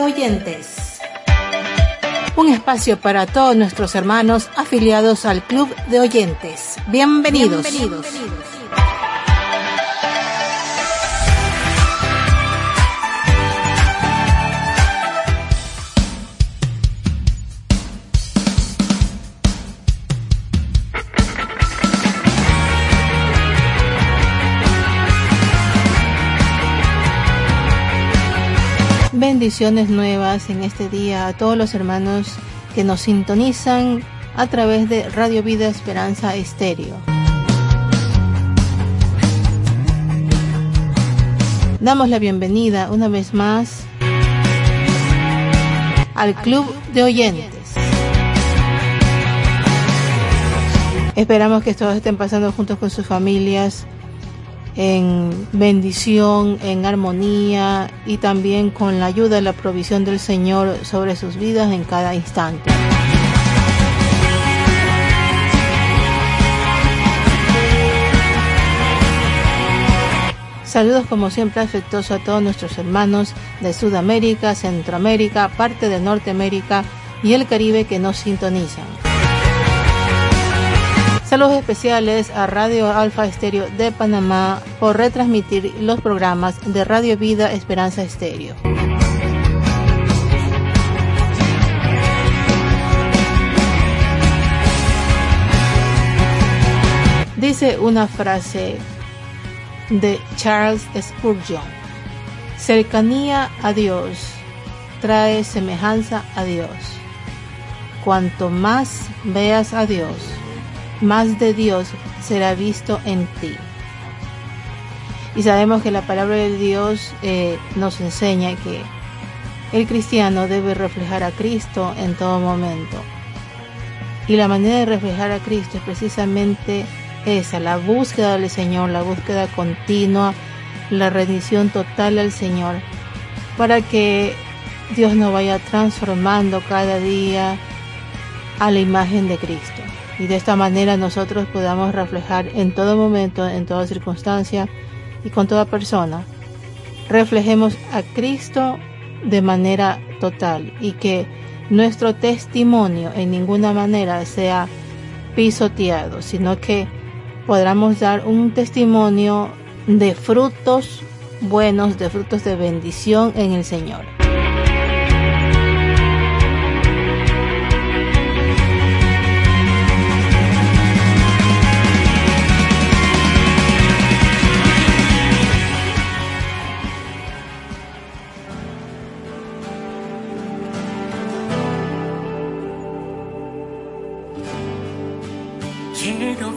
Oyentes. Un espacio para todos nuestros hermanos afiliados al Club de Oyentes. Bienvenidos. Bienvenidos. Bendiciones nuevas en este día a todos los hermanos que nos sintonizan a través de Radio Vida Esperanza Estéreo. Damos la bienvenida una vez más al Club de Oyentes. Esperamos que todos estén pasando juntos con sus familias en bendición, en armonía y también con la ayuda y la provisión del Señor sobre sus vidas en cada instante. Saludos como siempre afectuosos a todos nuestros hermanos de Sudamérica, Centroamérica, parte de Norteamérica y el Caribe que nos sintonizan. Saludos especiales a Radio Alfa Estéreo de Panamá por retransmitir los programas de Radio Vida Esperanza Estéreo. Dice una frase de Charles Spurgeon. Cercanía a Dios trae semejanza a Dios. Cuanto más veas a Dios, más de Dios será visto en ti. Y sabemos que la palabra de Dios eh, nos enseña que el cristiano debe reflejar a Cristo en todo momento. Y la manera de reflejar a Cristo es precisamente esa, la búsqueda del Señor, la búsqueda continua, la rendición total al Señor, para que Dios nos vaya transformando cada día a la imagen de Cristo y de esta manera nosotros podamos reflejar en todo momento, en toda circunstancia y con toda persona, reflejemos a Cristo de manera total y que nuestro testimonio en ninguna manera sea pisoteado, sino que podamos dar un testimonio de frutos buenos, de frutos de bendición en el Señor.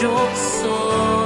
gran yo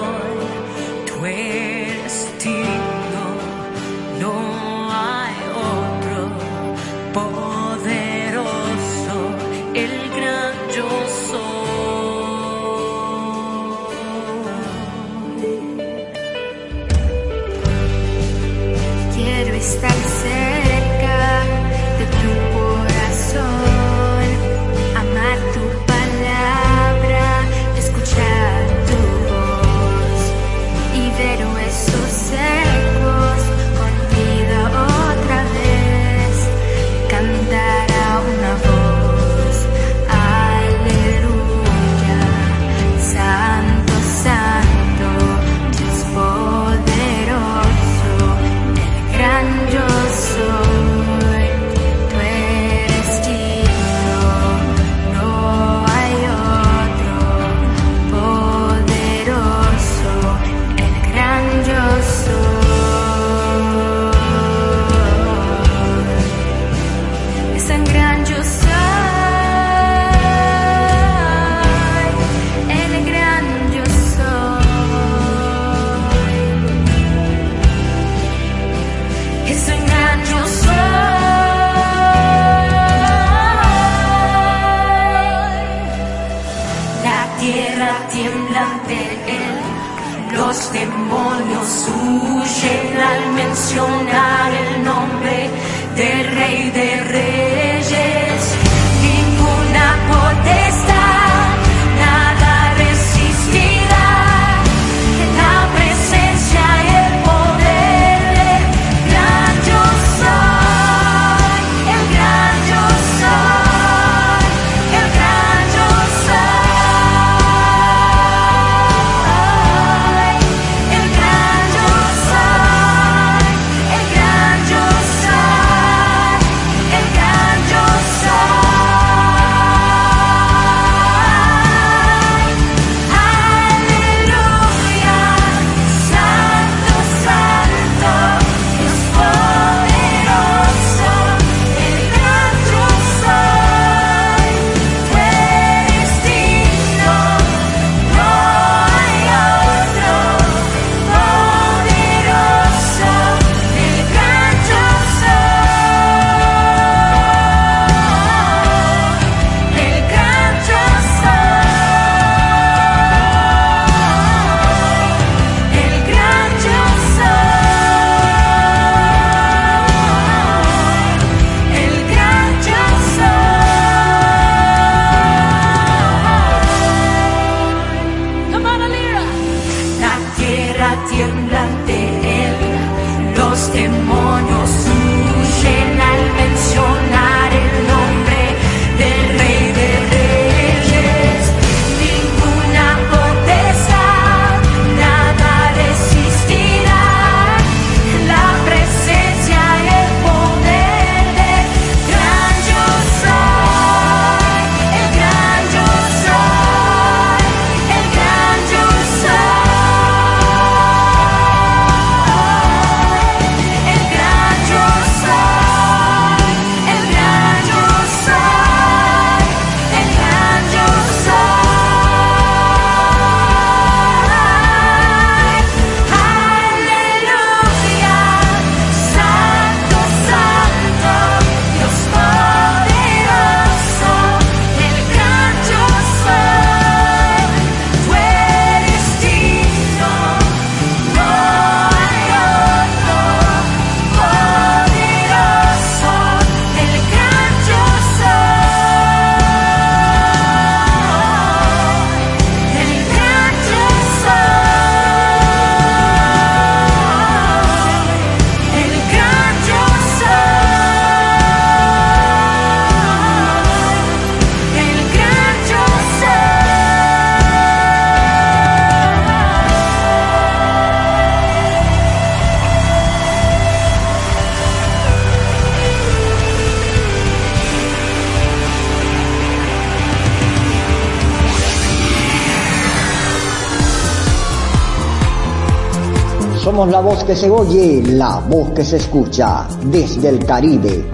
la voz que se oye, la voz que se escucha desde el Caribe,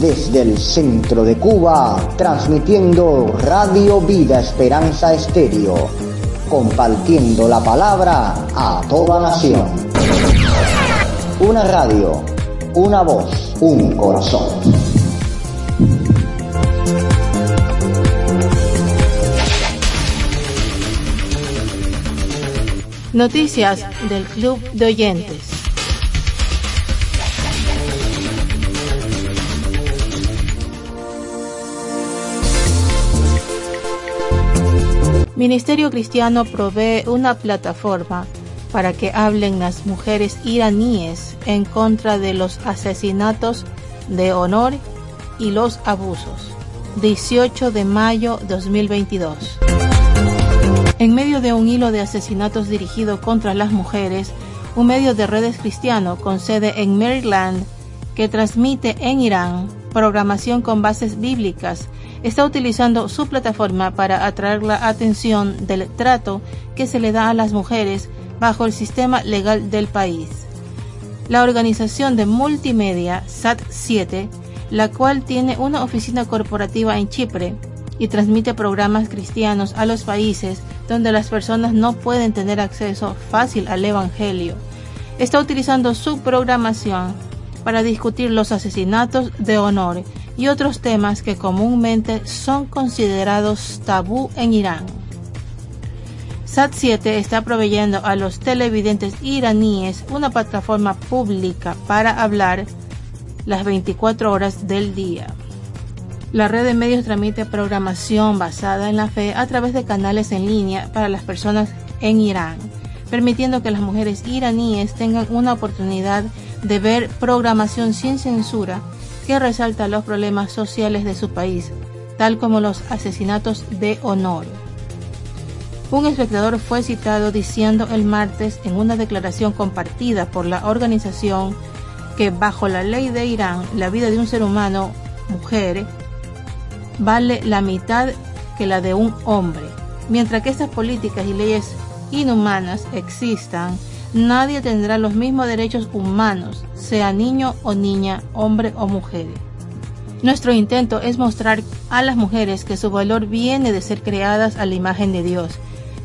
desde el centro de Cuba, transmitiendo Radio Vida Esperanza Estéreo, compartiendo la palabra a toda nación. Una radio, una voz, un corazón. Noticias del Club de Oyentes. Ministerio Cristiano provee una plataforma para que hablen las mujeres iraníes en contra de los asesinatos de honor y los abusos. 18 de mayo 2022. En medio de un hilo de asesinatos dirigido contra las mujeres, un medio de redes cristiano con sede en Maryland que transmite en Irán programación con bases bíblicas está utilizando su plataforma para atraer la atención del trato que se le da a las mujeres bajo el sistema legal del país. La organización de multimedia SAT7, la cual tiene una oficina corporativa en Chipre y transmite programas cristianos a los países donde las personas no pueden tener acceso fácil al Evangelio, está utilizando su programación para discutir los asesinatos de honor y otros temas que comúnmente son considerados tabú en Irán. SAT7 está proveyendo a los televidentes iraníes una plataforma pública para hablar las 24 horas del día. La red de medios transmite programación basada en la fe a través de canales en línea para las personas en Irán, permitiendo que las mujeres iraníes tengan una oportunidad de ver programación sin censura que resalta los problemas sociales de su país, tal como los asesinatos de honor. Un espectador fue citado diciendo el martes en una declaración compartida por la organización que bajo la ley de Irán la vida de un ser humano, mujer, vale la mitad que la de un hombre. Mientras que estas políticas y leyes inhumanas existan, nadie tendrá los mismos derechos humanos, sea niño o niña, hombre o mujer. Nuestro intento es mostrar a las mujeres que su valor viene de ser creadas a la imagen de Dios,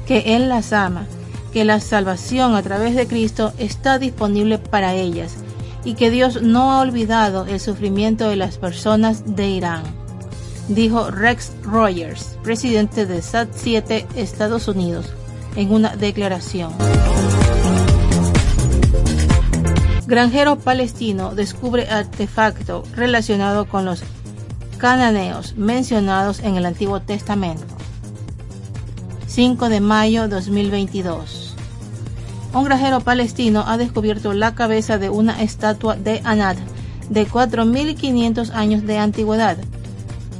que Él las ama, que la salvación a través de Cristo está disponible para ellas y que Dios no ha olvidado el sufrimiento de las personas de Irán, dijo Rex Rogers, presidente de SAT-7 Estados Unidos, en una declaración. Granjero palestino descubre artefacto relacionado con los cananeos mencionados en el Antiguo Testamento. 5 de mayo 2022. Un granjero palestino ha descubierto la cabeza de una estatua de Anat de 4.500 años de antigüedad,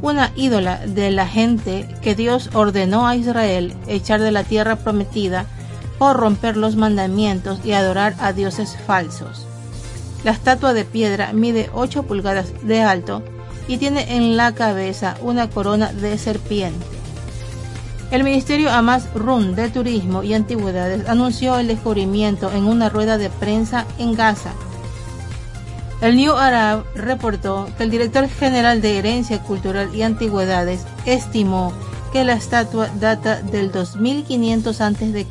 una ídola de la gente que Dios ordenó a Israel echar de la tierra prometida por romper los mandamientos y adorar a dioses falsos. La estatua de piedra mide 8 pulgadas de alto y tiene en la cabeza una corona de serpiente. El Ministerio Amas Run de Turismo y Antigüedades anunció el descubrimiento en una rueda de prensa en Gaza. El New Arab reportó que el director general de Herencia Cultural y Antigüedades estimó que la estatua data del 2500 a.C.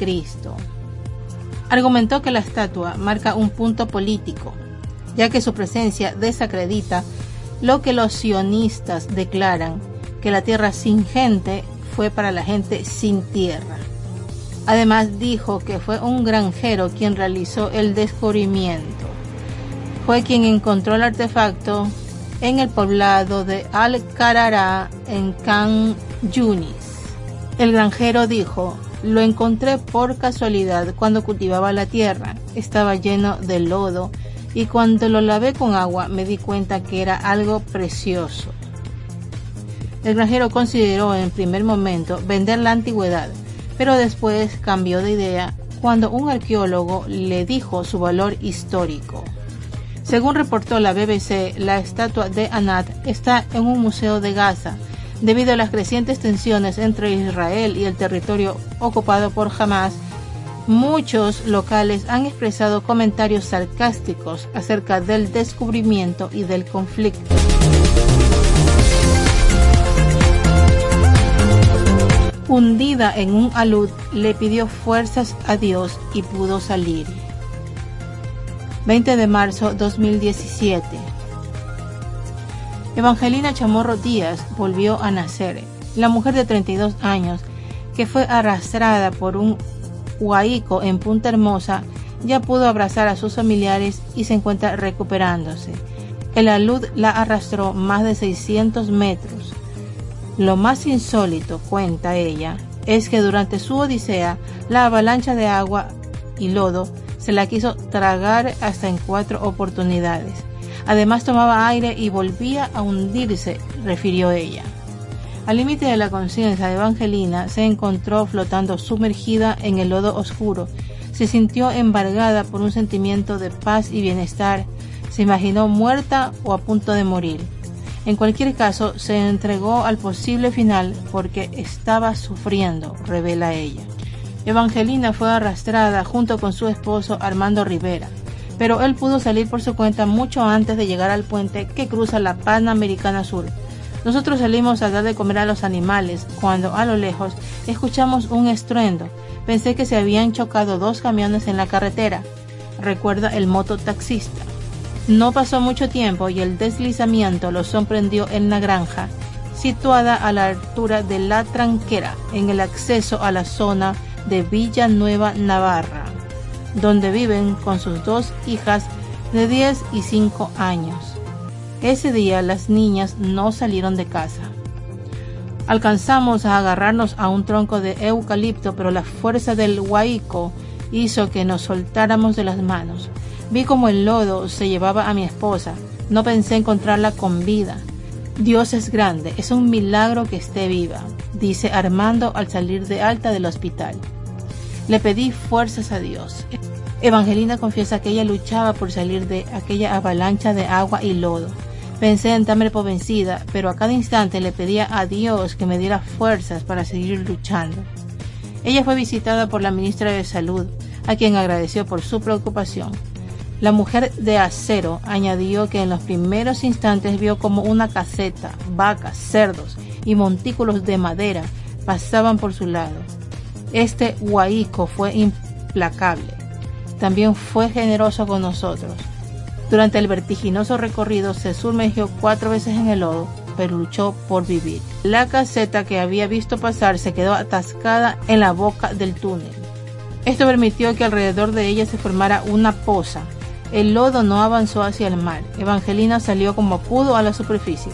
Argumentó que la estatua marca un punto político, ya que su presencia desacredita lo que los sionistas declaran, que la tierra sin gente fue para la gente sin tierra. Además dijo que fue un granjero quien realizó el descubrimiento. Fue quien encontró el artefacto en el poblado de Al-Qarara en Khan Yunis. El granjero dijo, lo encontré por casualidad cuando cultivaba la tierra. Estaba lleno de lodo y cuando lo lavé con agua me di cuenta que era algo precioso. El granjero consideró en primer momento vender la antigüedad, pero después cambió de idea cuando un arqueólogo le dijo su valor histórico. Según reportó la BBC, la estatua de Anat está en un museo de Gaza, debido a las crecientes tensiones entre Israel y el territorio ocupado por Hamas Muchos locales han expresado comentarios sarcásticos acerca del descubrimiento y del conflicto. Hundida en un alud, le pidió fuerzas a Dios y pudo salir. 20 de marzo 2017. Evangelina Chamorro Díaz volvió a nacer. La mujer de 32 años que fue arrastrada por un Huaico en Punta Hermosa ya pudo abrazar a sus familiares y se encuentra recuperándose. El alud la arrastró más de 600 metros. Lo más insólito, cuenta ella, es que durante su odisea la avalancha de agua y lodo se la quiso tragar hasta en cuatro oportunidades. Además tomaba aire y volvía a hundirse, refirió ella. Al límite de la conciencia de Evangelina se encontró flotando sumergida en el lodo oscuro. Se sintió embargada por un sentimiento de paz y bienestar. Se imaginó muerta o a punto de morir. En cualquier caso, se entregó al posible final porque estaba sufriendo, revela ella. Evangelina fue arrastrada junto con su esposo Armando Rivera, pero él pudo salir por su cuenta mucho antes de llegar al puente que cruza la Panamericana Sur nosotros salimos a dar de comer a los animales cuando a lo lejos escuchamos un estruendo. Pensé que se habían chocado dos camiones en la carretera, recuerda el mototaxista. No pasó mucho tiempo y el deslizamiento los sorprendió en la granja, situada a la altura de la tranquera, en el acceso a la zona de Villanueva, Navarra, donde viven con sus dos hijas de 10 y 5 años. Ese día las niñas no salieron de casa. Alcanzamos a agarrarnos a un tronco de eucalipto, pero la fuerza del huaico hizo que nos soltáramos de las manos. Vi como el lodo se llevaba a mi esposa. No pensé encontrarla con vida. Dios es grande, es un milagro que esté viva, dice Armando al salir de alta del hospital. Le pedí fuerzas a Dios. Evangelina confiesa que ella luchaba por salir de aquella avalancha de agua y lodo. Pensé en darme por vencida, pero a cada instante le pedía a Dios que me diera fuerzas para seguir luchando. Ella fue visitada por la ministra de Salud, a quien agradeció por su preocupación. La mujer de acero añadió que en los primeros instantes vio como una caseta, vacas, cerdos y montículos de madera pasaban por su lado. Este huaico fue implacable. También fue generoso con nosotros. Durante el vertiginoso recorrido se sumergió cuatro veces en el lodo, pero luchó por vivir. La caseta que había visto pasar se quedó atascada en la boca del túnel. Esto permitió que alrededor de ella se formara una poza. El lodo no avanzó hacia el mar. Evangelina salió como pudo a la superficie.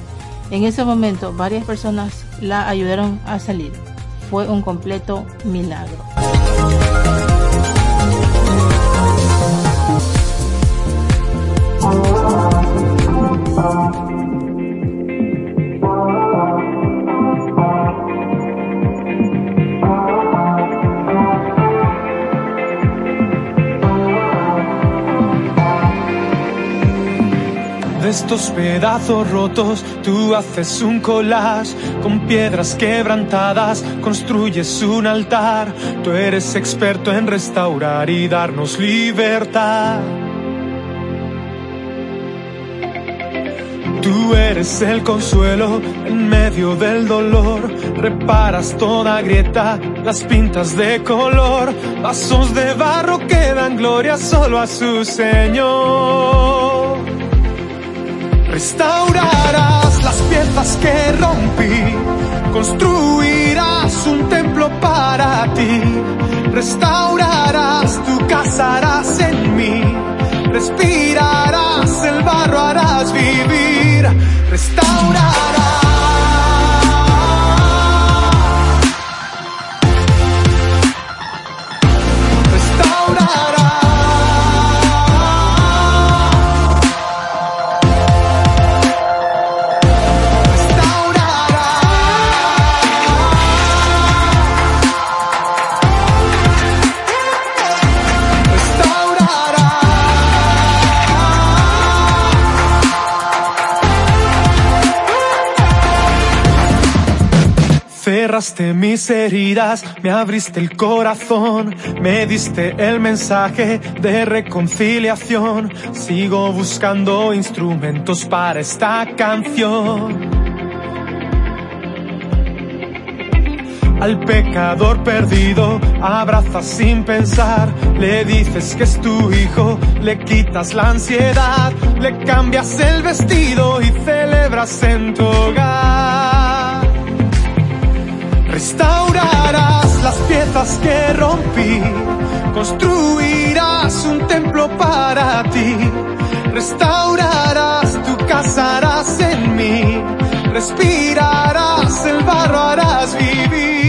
En ese momento varias personas la ayudaron a salir. Fue un completo milagro. Estos pedazos rotos tú haces un collage con piedras quebrantadas, construyes un altar. Tú eres experto en restaurar y darnos libertad. Tú eres el consuelo en medio del dolor, reparas toda grieta, las pintas de color, vasos de barro que dan gloria solo a su Señor. Restaurarás las piezas que rompí, construirás un templo para ti, restaurarás, tú casarás en mí, respirarás, el barro harás vivir, restaurarás. Restaurarás. Cerraste mis heridas, me abriste el corazón, me diste el mensaje de reconciliación. Sigo buscando instrumentos para esta canción. Al pecador perdido abrazas sin pensar, le dices que es tu hijo, le quitas la ansiedad, le cambias el vestido y celebras en tu hogar. Restaurarás las piezas que rompí, construirás un templo para ti, restaurarás, tú casarás en mí, respirarás, el barro harás vivir,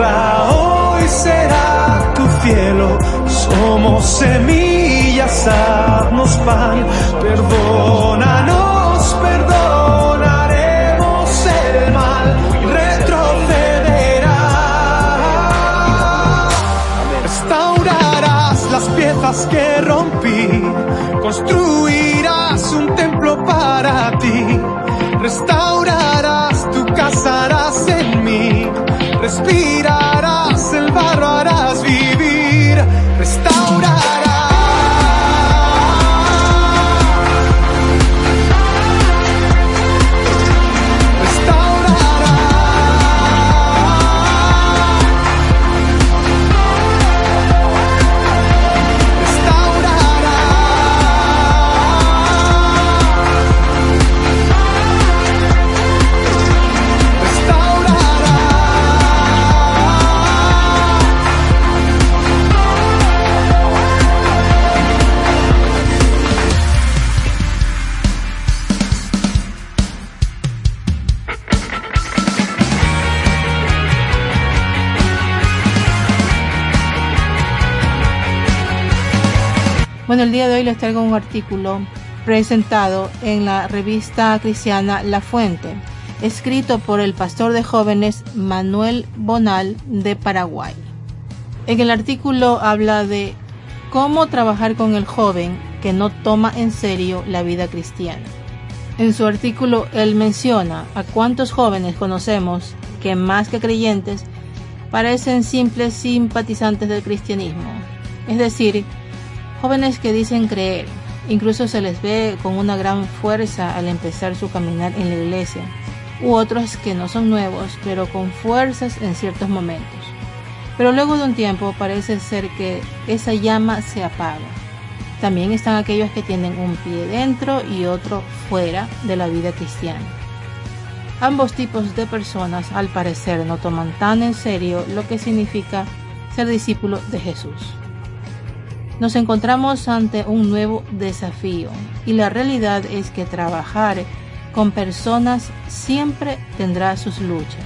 hoy será tu cielo, somos semillas, haznos pan, perdónanos, perdonaremos el mal, retrocederá. Restaurarás las piezas que rompí, construirás un templo para ti, restaurarás, tú casarás en mí, respirarás, el barro harás Bueno, el día de hoy les traigo un artículo presentado en la revista cristiana La Fuente, escrito por el pastor de jóvenes Manuel Bonal de Paraguay. En el artículo habla de cómo trabajar con el joven que no toma en serio la vida cristiana. En su artículo él menciona a cuántos jóvenes conocemos que más que creyentes parecen simples simpatizantes del cristianismo, es decir, jóvenes que dicen creer, incluso se les ve con una gran fuerza al empezar su caminar en la iglesia, u otros que no son nuevos, pero con fuerzas en ciertos momentos. Pero luego de un tiempo parece ser que esa llama se apaga. También están aquellos que tienen un pie dentro y otro fuera de la vida cristiana. Ambos tipos de personas al parecer no toman tan en serio lo que significa ser discípulo de Jesús. Nos encontramos ante un nuevo desafío y la realidad es que trabajar con personas siempre tendrá sus luchas.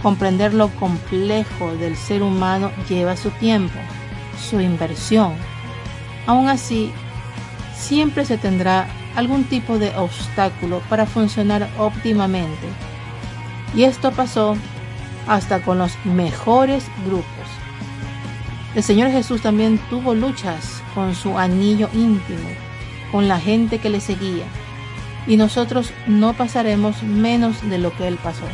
Comprender lo complejo del ser humano lleva su tiempo, su inversión. Aún así, siempre se tendrá algún tipo de obstáculo para funcionar óptimamente. Y esto pasó hasta con los mejores grupos. El Señor Jesús también tuvo luchas con su anillo íntimo, con la gente que le seguía, y nosotros no pasaremos menos de lo que Él pasó.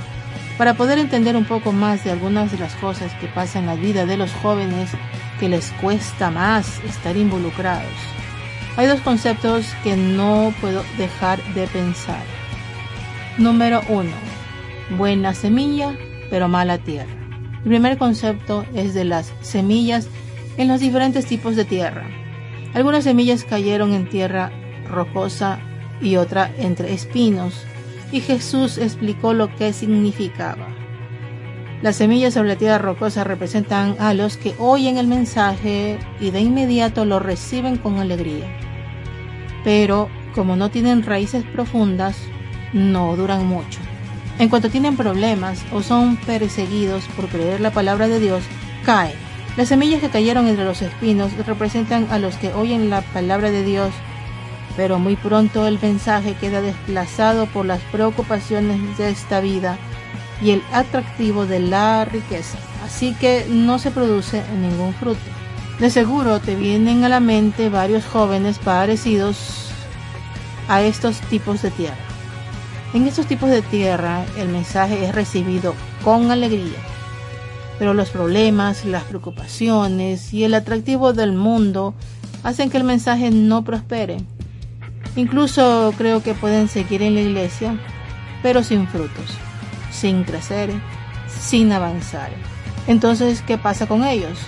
Para poder entender un poco más de algunas de las cosas que pasan en la vida de los jóvenes que les cuesta más estar involucrados, hay dos conceptos que no puedo dejar de pensar. Número uno, buena semilla, pero mala tierra. El primer concepto es de las semillas en los diferentes tipos de tierra. Algunas semillas cayeron en tierra rocosa y otra entre espinos, y Jesús explicó lo que significaba. Las semillas sobre la tierra rocosa representan a los que oyen el mensaje y de inmediato lo reciben con alegría. Pero como no tienen raíces profundas, no duran mucho. En cuanto tienen problemas o son perseguidos por creer la palabra de Dios, caen. Las semillas que cayeron entre los espinos representan a los que oyen la palabra de Dios, pero muy pronto el mensaje queda desplazado por las preocupaciones de esta vida y el atractivo de la riqueza, así que no se produce ningún fruto. De seguro te vienen a la mente varios jóvenes parecidos a estos tipos de tierra. En estos tipos de tierra el mensaje es recibido con alegría, pero los problemas, las preocupaciones y el atractivo del mundo hacen que el mensaje no prospere. Incluso creo que pueden seguir en la iglesia, pero sin frutos, sin crecer, sin avanzar. Entonces, ¿qué pasa con ellos?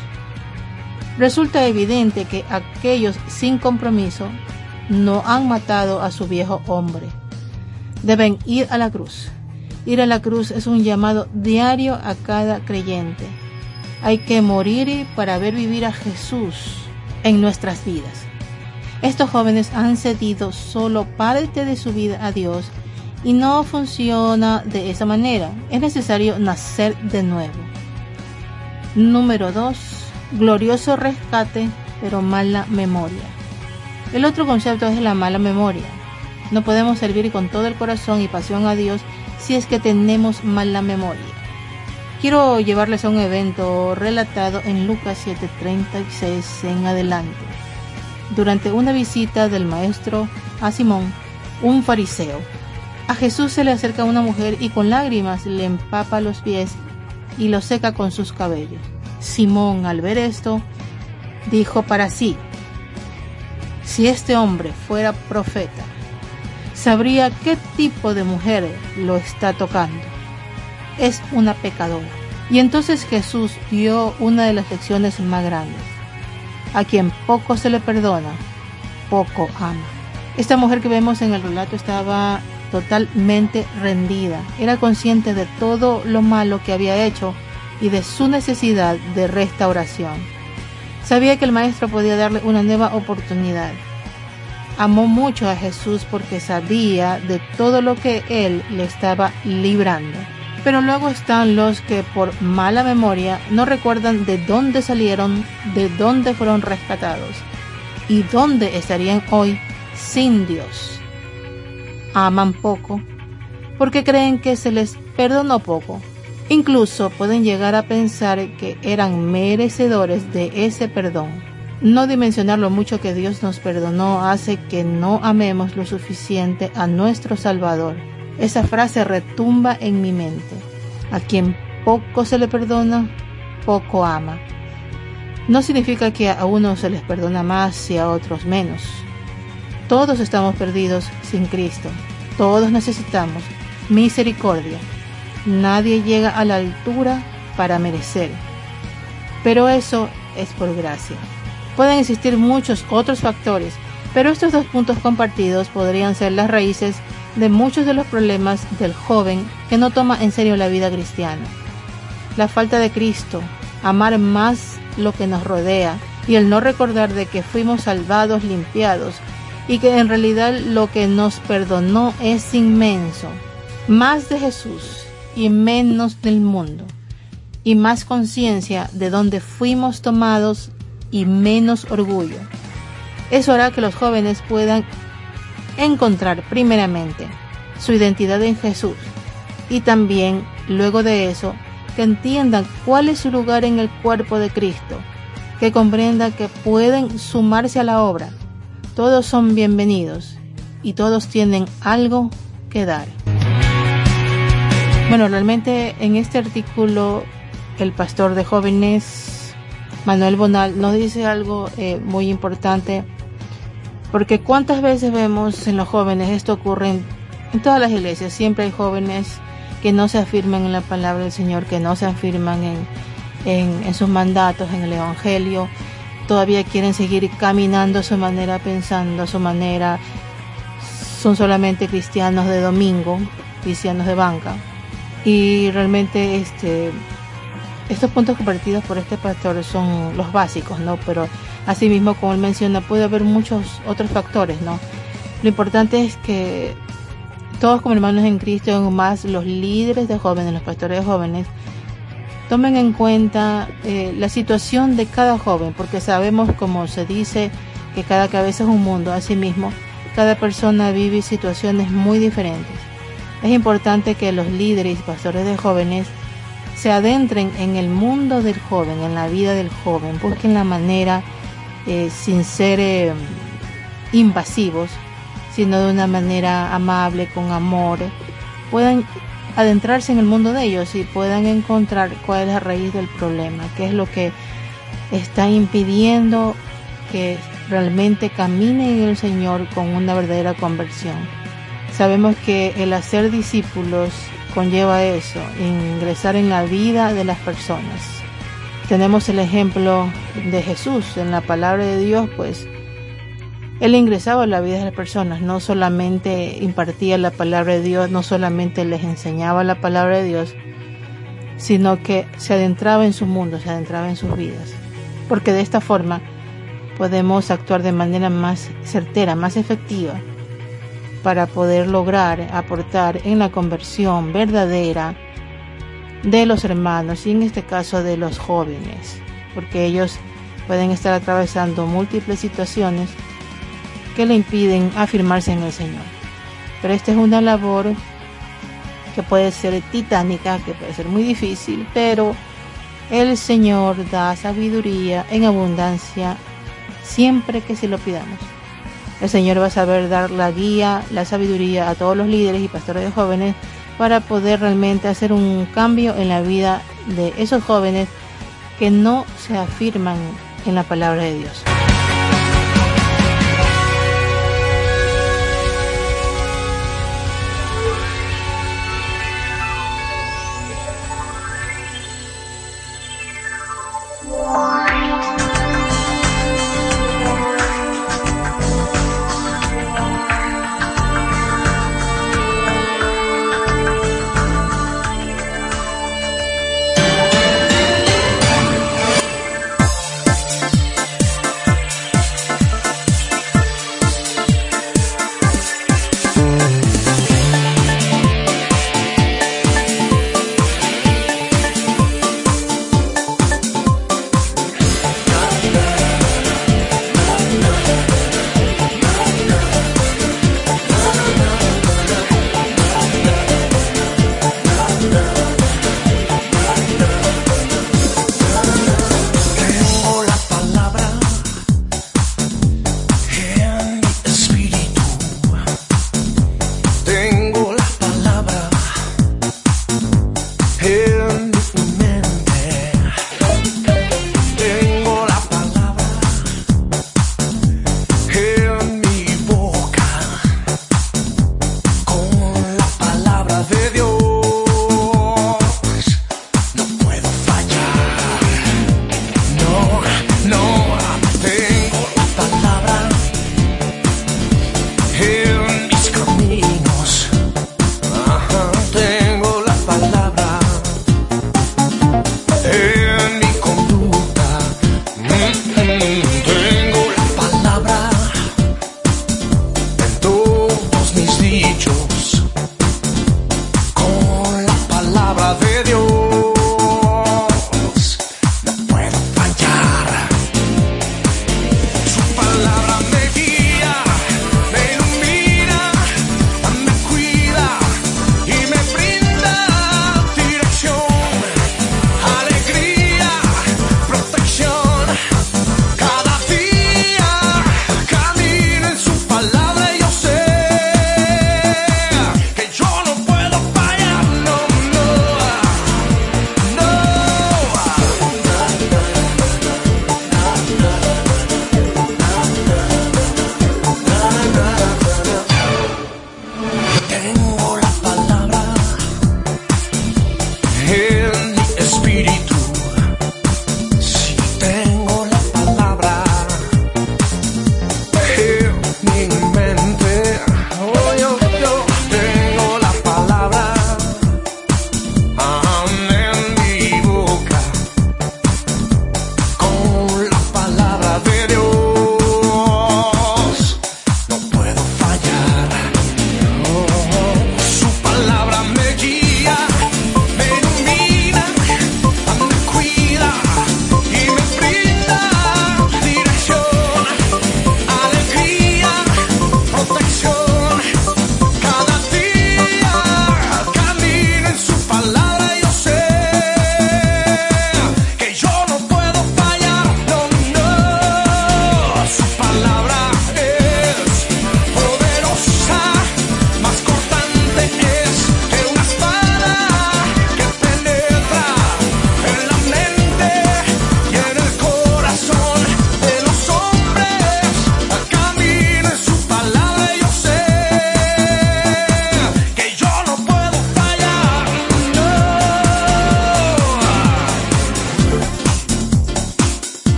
Resulta evidente que aquellos sin compromiso no han matado a su viejo hombre. Deben ir a la cruz. Ir a la cruz es un llamado diario a cada creyente. Hay que morir para ver vivir a Jesús en nuestras vidas. Estos jóvenes han cedido solo parte de su vida a Dios y no funciona de esa manera. Es necesario nacer de nuevo. Número 2. Glorioso rescate, pero mala memoria. El otro concepto es la mala memoria. No podemos servir con todo el corazón y pasión a Dios si es que tenemos mala memoria. Quiero llevarles a un evento relatado en Lucas 7:36 en adelante. Durante una visita del maestro a Simón, un fariseo, a Jesús se le acerca una mujer y con lágrimas le empapa los pies y lo seca con sus cabellos. Simón, al ver esto, dijo para sí, si este hombre fuera profeta, sabría qué tipo de mujer lo está tocando. Es una pecadora. Y entonces Jesús dio una de las lecciones más grandes. A quien poco se le perdona, poco ama. Esta mujer que vemos en el relato estaba totalmente rendida. Era consciente de todo lo malo que había hecho y de su necesidad de restauración. Sabía que el maestro podía darle una nueva oportunidad. Amó mucho a Jesús porque sabía de todo lo que él le estaba librando. Pero luego están los que por mala memoria no recuerdan de dónde salieron, de dónde fueron rescatados y dónde estarían hoy sin Dios. Aman poco porque creen que se les perdonó poco. Incluso pueden llegar a pensar que eran merecedores de ese perdón. No dimensionar lo mucho que Dios nos perdonó hace que no amemos lo suficiente a nuestro Salvador. Esa frase retumba en mi mente. A quien poco se le perdona, poco ama. No significa que a unos se les perdona más y a otros menos. Todos estamos perdidos sin Cristo. Todos necesitamos misericordia. Nadie llega a la altura para merecer. Pero eso es por gracia. Pueden existir muchos otros factores, pero estos dos puntos compartidos podrían ser las raíces de muchos de los problemas del joven que no toma en serio la vida cristiana. La falta de Cristo, amar más lo que nos rodea y el no recordar de que fuimos salvados, limpiados y que en realidad lo que nos perdonó es inmenso. Más de Jesús y menos del mundo. Y más conciencia de dónde fuimos tomados y menos orgullo. Eso hará que los jóvenes puedan encontrar primeramente su identidad en Jesús y también luego de eso que entiendan cuál es su lugar en el cuerpo de Cristo, que comprenda que pueden sumarse a la obra. Todos son bienvenidos y todos tienen algo que dar. Bueno, realmente en este artículo el pastor de jóvenes, Manuel Bonal, nos dice algo eh, muy importante, porque cuántas veces vemos en los jóvenes, esto ocurre en, todas las iglesias, siempre hay jóvenes que no se afirman en la palabra del Señor, que no se afirman en, en, en sus mandatos, en el Evangelio, todavía quieren seguir caminando a su manera, pensando a su manera, son solamente cristianos de domingo, cristianos de banca. Y realmente este, estos puntos compartidos por este pastor son los básicos, ¿no? Pero asimismo, como él menciona, puede haber muchos otros factores, ¿no? Lo importante es que todos como hermanos en Cristo, más los líderes de jóvenes, los pastores de jóvenes, tomen en cuenta eh, la situación de cada joven, porque sabemos, como se dice, que cada cabeza es un mundo, asimismo, cada persona vive situaciones muy diferentes. Es importante que los líderes y pastores de jóvenes se adentren en el mundo del joven, en la vida del joven, busquen la manera, eh, sin ser eh, invasivos, sino de una manera amable, con amor, puedan adentrarse en el mundo de ellos y puedan encontrar cuál es la raíz del problema, qué es lo que está impidiendo que realmente caminen en el Señor con una verdadera conversión. Sabemos que el hacer discípulos conlleva eso, ingresar en la vida de las personas. Tenemos el ejemplo de Jesús en la palabra de Dios, pues él ingresaba en la vida de las personas, no solamente impartía la palabra de Dios, no solamente les enseñaba la palabra de Dios, sino que se adentraba en su mundo, se adentraba en sus vidas. Porque de esta forma podemos actuar de manera más certera, más efectiva, para poder lograr aportar en la conversión verdadera de los hermanos y en este caso de los jóvenes, porque ellos pueden estar atravesando múltiples situaciones que le impiden afirmarse en el Señor. Pero esta es una labor que puede ser titánica, que puede ser muy difícil, pero el Señor da sabiduría en abundancia siempre que se lo pidamos. El Señor va a saber dar la guía, la sabiduría a todos los líderes y pastores de jóvenes para poder realmente hacer un cambio en la vida de esos jóvenes que no se afirman en la palabra de Dios.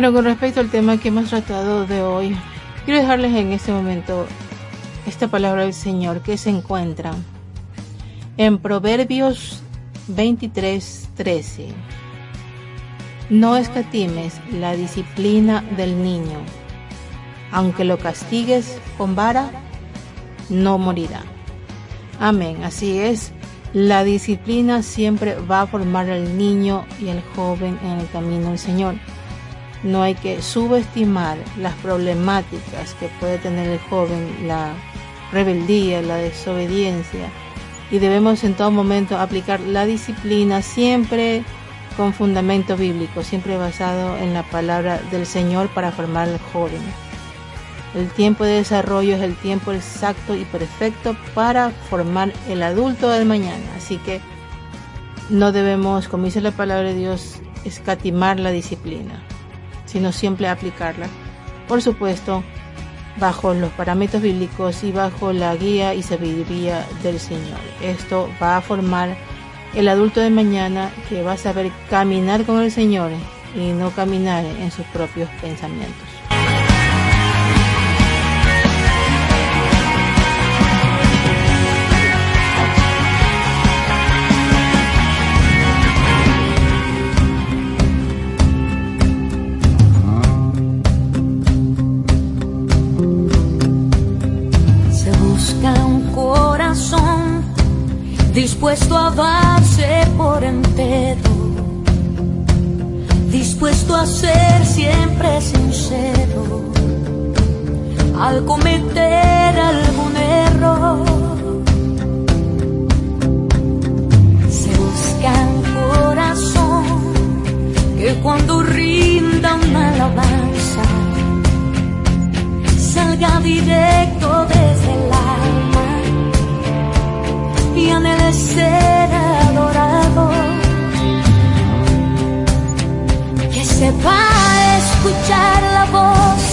Bueno, con respecto al tema que hemos tratado de hoy, quiero dejarles en este momento esta palabra del Señor que se encuentra en Proverbios 23:13. No escatimes la disciplina del niño, aunque lo castigues con vara, no morirá. Amén, así es. La disciplina siempre va a formar al niño y al joven en el camino del Señor. No hay que subestimar las problemáticas que puede tener el joven, la rebeldía, la desobediencia. Y debemos en todo momento aplicar la disciplina siempre con fundamento bíblico, siempre basado en la palabra del Señor para formar al joven. El tiempo de desarrollo es el tiempo exacto y perfecto para formar el adulto del mañana. Así que no debemos, como dice la palabra de Dios, escatimar la disciplina, sino siempre aplicarla. Por supuesto, bajo los parámetros bíblicos y bajo la guía y sabiduría del Señor. Esto va a formar el adulto de mañana que va a saber caminar con el Señor y no caminar en sus propios pensamientos. A ser siempre sincero al cometer algún error. Se busca un corazón que cuando rinda una alabanza salga directo desde el alma y anhele ser sepa escuchar la voz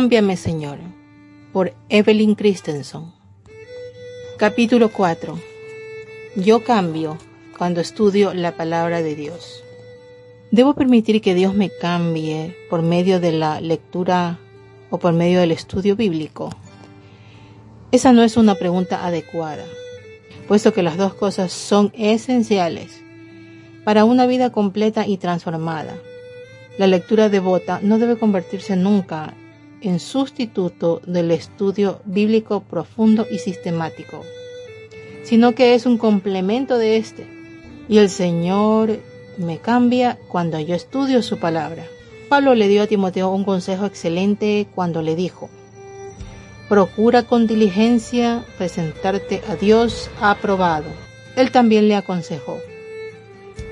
Cámbiame Señor por Evelyn Christensen Capítulo 4 Yo cambio cuando estudio la palabra de Dios. ¿Debo permitir que Dios me cambie por medio de la lectura o por medio del estudio bíblico? Esa no es una pregunta adecuada, puesto que las dos cosas son esenciales para una vida completa y transformada. La lectura devota no debe convertirse nunca en sustituto del estudio bíblico profundo y sistemático, sino que es un complemento de este. Y el Señor me cambia cuando yo estudio su palabra. Pablo le dio a Timoteo un consejo excelente cuando le dijo, Procura con diligencia presentarte a Dios aprobado. Él también le aconsejó,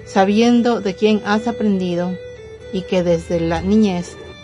sabiendo de quién has aprendido y que desde la niñez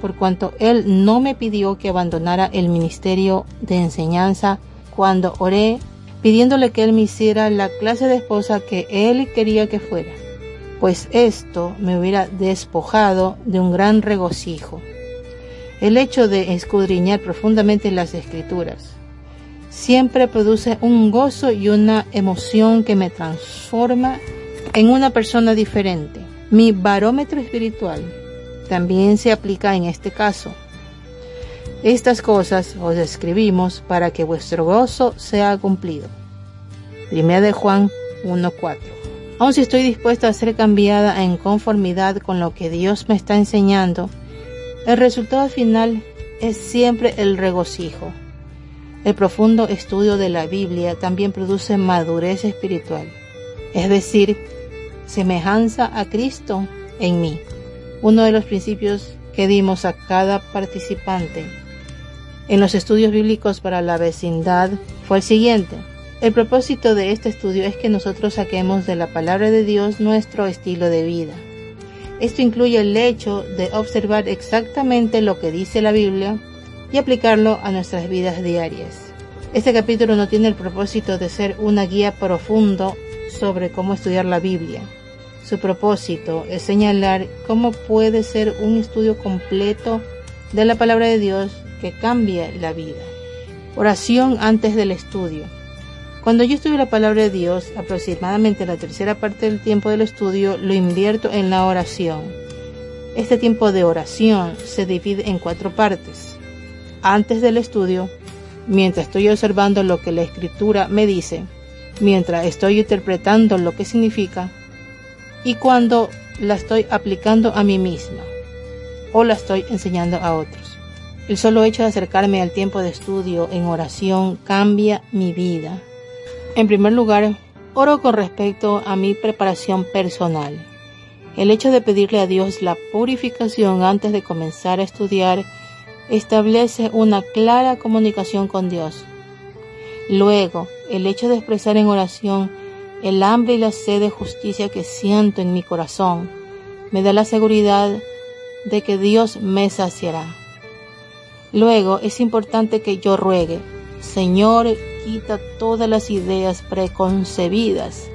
por cuanto Él no me pidió que abandonara el ministerio de enseñanza cuando oré pidiéndole que Él me hiciera la clase de esposa que Él quería que fuera, pues esto me hubiera despojado de un gran regocijo. El hecho de escudriñar profundamente las escrituras siempre produce un gozo y una emoción que me transforma en una persona diferente. Mi barómetro espiritual también se aplica en este caso. Estas cosas os escribimos para que vuestro gozo sea cumplido. Primera de Juan 1.4. Aun si estoy dispuesta a ser cambiada en conformidad con lo que Dios me está enseñando, el resultado final es siempre el regocijo. El profundo estudio de la Biblia también produce madurez espiritual, es decir, semejanza a Cristo en mí. Uno de los principios que dimos a cada participante en los estudios bíblicos para la vecindad fue el siguiente. El propósito de este estudio es que nosotros saquemos de la palabra de Dios nuestro estilo de vida. Esto incluye el hecho de observar exactamente lo que dice la Biblia y aplicarlo a nuestras vidas diarias. Este capítulo no tiene el propósito de ser una guía profundo sobre cómo estudiar la Biblia. Su propósito es señalar cómo puede ser un estudio completo de la palabra de Dios que cambie la vida. Oración antes del estudio. Cuando yo estudio la palabra de Dios, aproximadamente la tercera parte del tiempo del estudio lo invierto en la oración. Este tiempo de oración se divide en cuatro partes. Antes del estudio, mientras estoy observando lo que la escritura me dice, mientras estoy interpretando lo que significa, y cuando la estoy aplicando a mí misma o la estoy enseñando a otros. El solo hecho de acercarme al tiempo de estudio en oración cambia mi vida. En primer lugar, oro con respecto a mi preparación personal. El hecho de pedirle a Dios la purificación antes de comenzar a estudiar establece una clara comunicación con Dios. Luego, el hecho de expresar en oración el hambre y la sed de justicia que siento en mi corazón me da la seguridad de que Dios me saciará. Luego es importante que yo ruegue, Señor, quita todas las ideas preconcebidas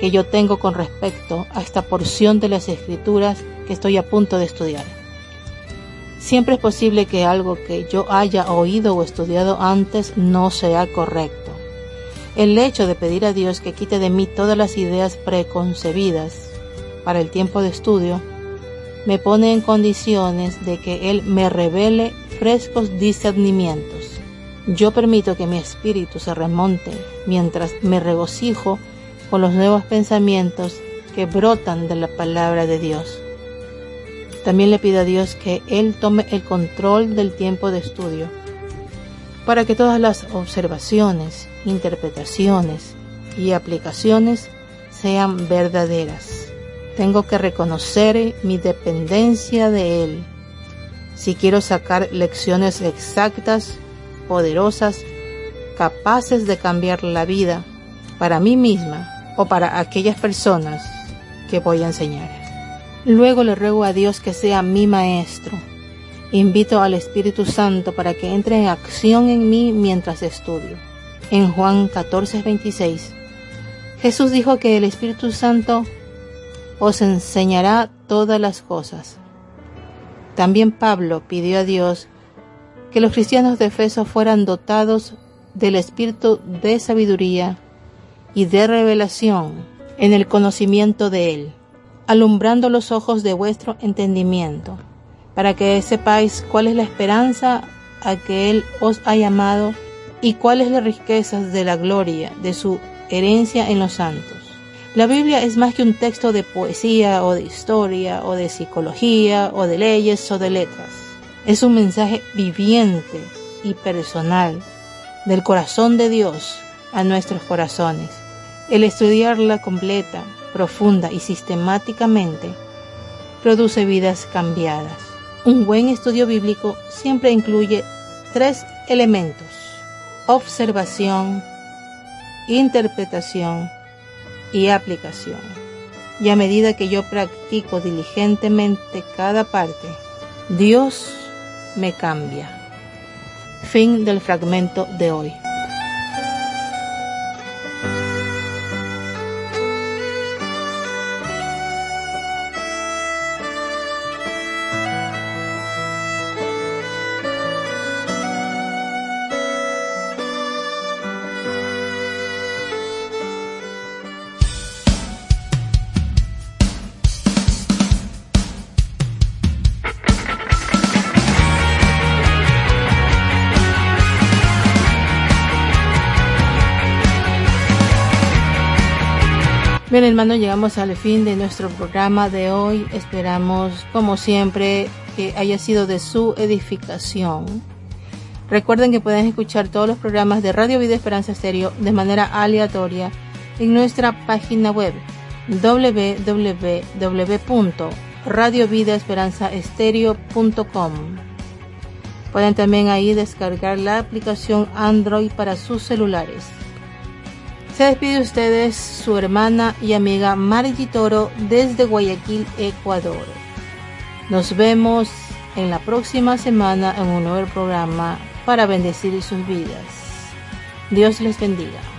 que yo tengo con respecto a esta porción de las escrituras que estoy a punto de estudiar. Siempre es posible que algo que yo haya oído o estudiado antes no sea correcto. El hecho de pedir a Dios que quite de mí todas las ideas preconcebidas para el tiempo de estudio me pone en condiciones de que Él me revele frescos discernimientos. Yo permito que mi espíritu se remonte mientras me regocijo con los nuevos pensamientos que brotan de la palabra de Dios. También le pido a Dios que Él tome el control del tiempo de estudio para que todas las observaciones, interpretaciones y aplicaciones sean verdaderas. Tengo que reconocer mi dependencia de Él. Si quiero sacar lecciones exactas, poderosas capaces de cambiar la vida para mí misma o para aquellas personas que voy a enseñar. Luego le ruego a Dios que sea mi maestro. Invito al Espíritu Santo para que entre en acción en mí mientras estudio. En Juan 14, 26, Jesús dijo que el Espíritu Santo os enseñará todas las cosas. También Pablo pidió a Dios que los cristianos de Efeso fueran dotados del espíritu de sabiduría y de revelación en el conocimiento de Él, alumbrando los ojos de vuestro entendimiento, para que sepáis cuál es la esperanza a que Él os ha llamado y cuáles las riquezas de la gloria de su herencia en los santos. La Biblia es más que un texto de poesía o de historia o de psicología o de leyes o de letras. Es un mensaje viviente y personal del corazón de Dios a nuestros corazones. El estudiarla completa, profunda y sistemáticamente produce vidas cambiadas. Un buen estudio bíblico siempre incluye tres elementos. Observación, interpretación y aplicación. Y a medida que yo practico diligentemente cada parte, Dios me cambia. Fin del fragmento de hoy. Bien, hermanos, llegamos al fin de nuestro programa de hoy. Esperamos, como siempre, que haya sido de su edificación. Recuerden que pueden escuchar todos los programas de Radio Vida Esperanza Estéreo de manera aleatoria en nuestra página web www.radiovidaesperanzaestereo.com. Pueden también ahí descargar la aplicación Android para sus celulares. Se despide de ustedes su hermana y amiga Margie Toro desde Guayaquil, Ecuador. Nos vemos en la próxima semana en un nuevo programa para bendecir sus vidas. Dios les bendiga.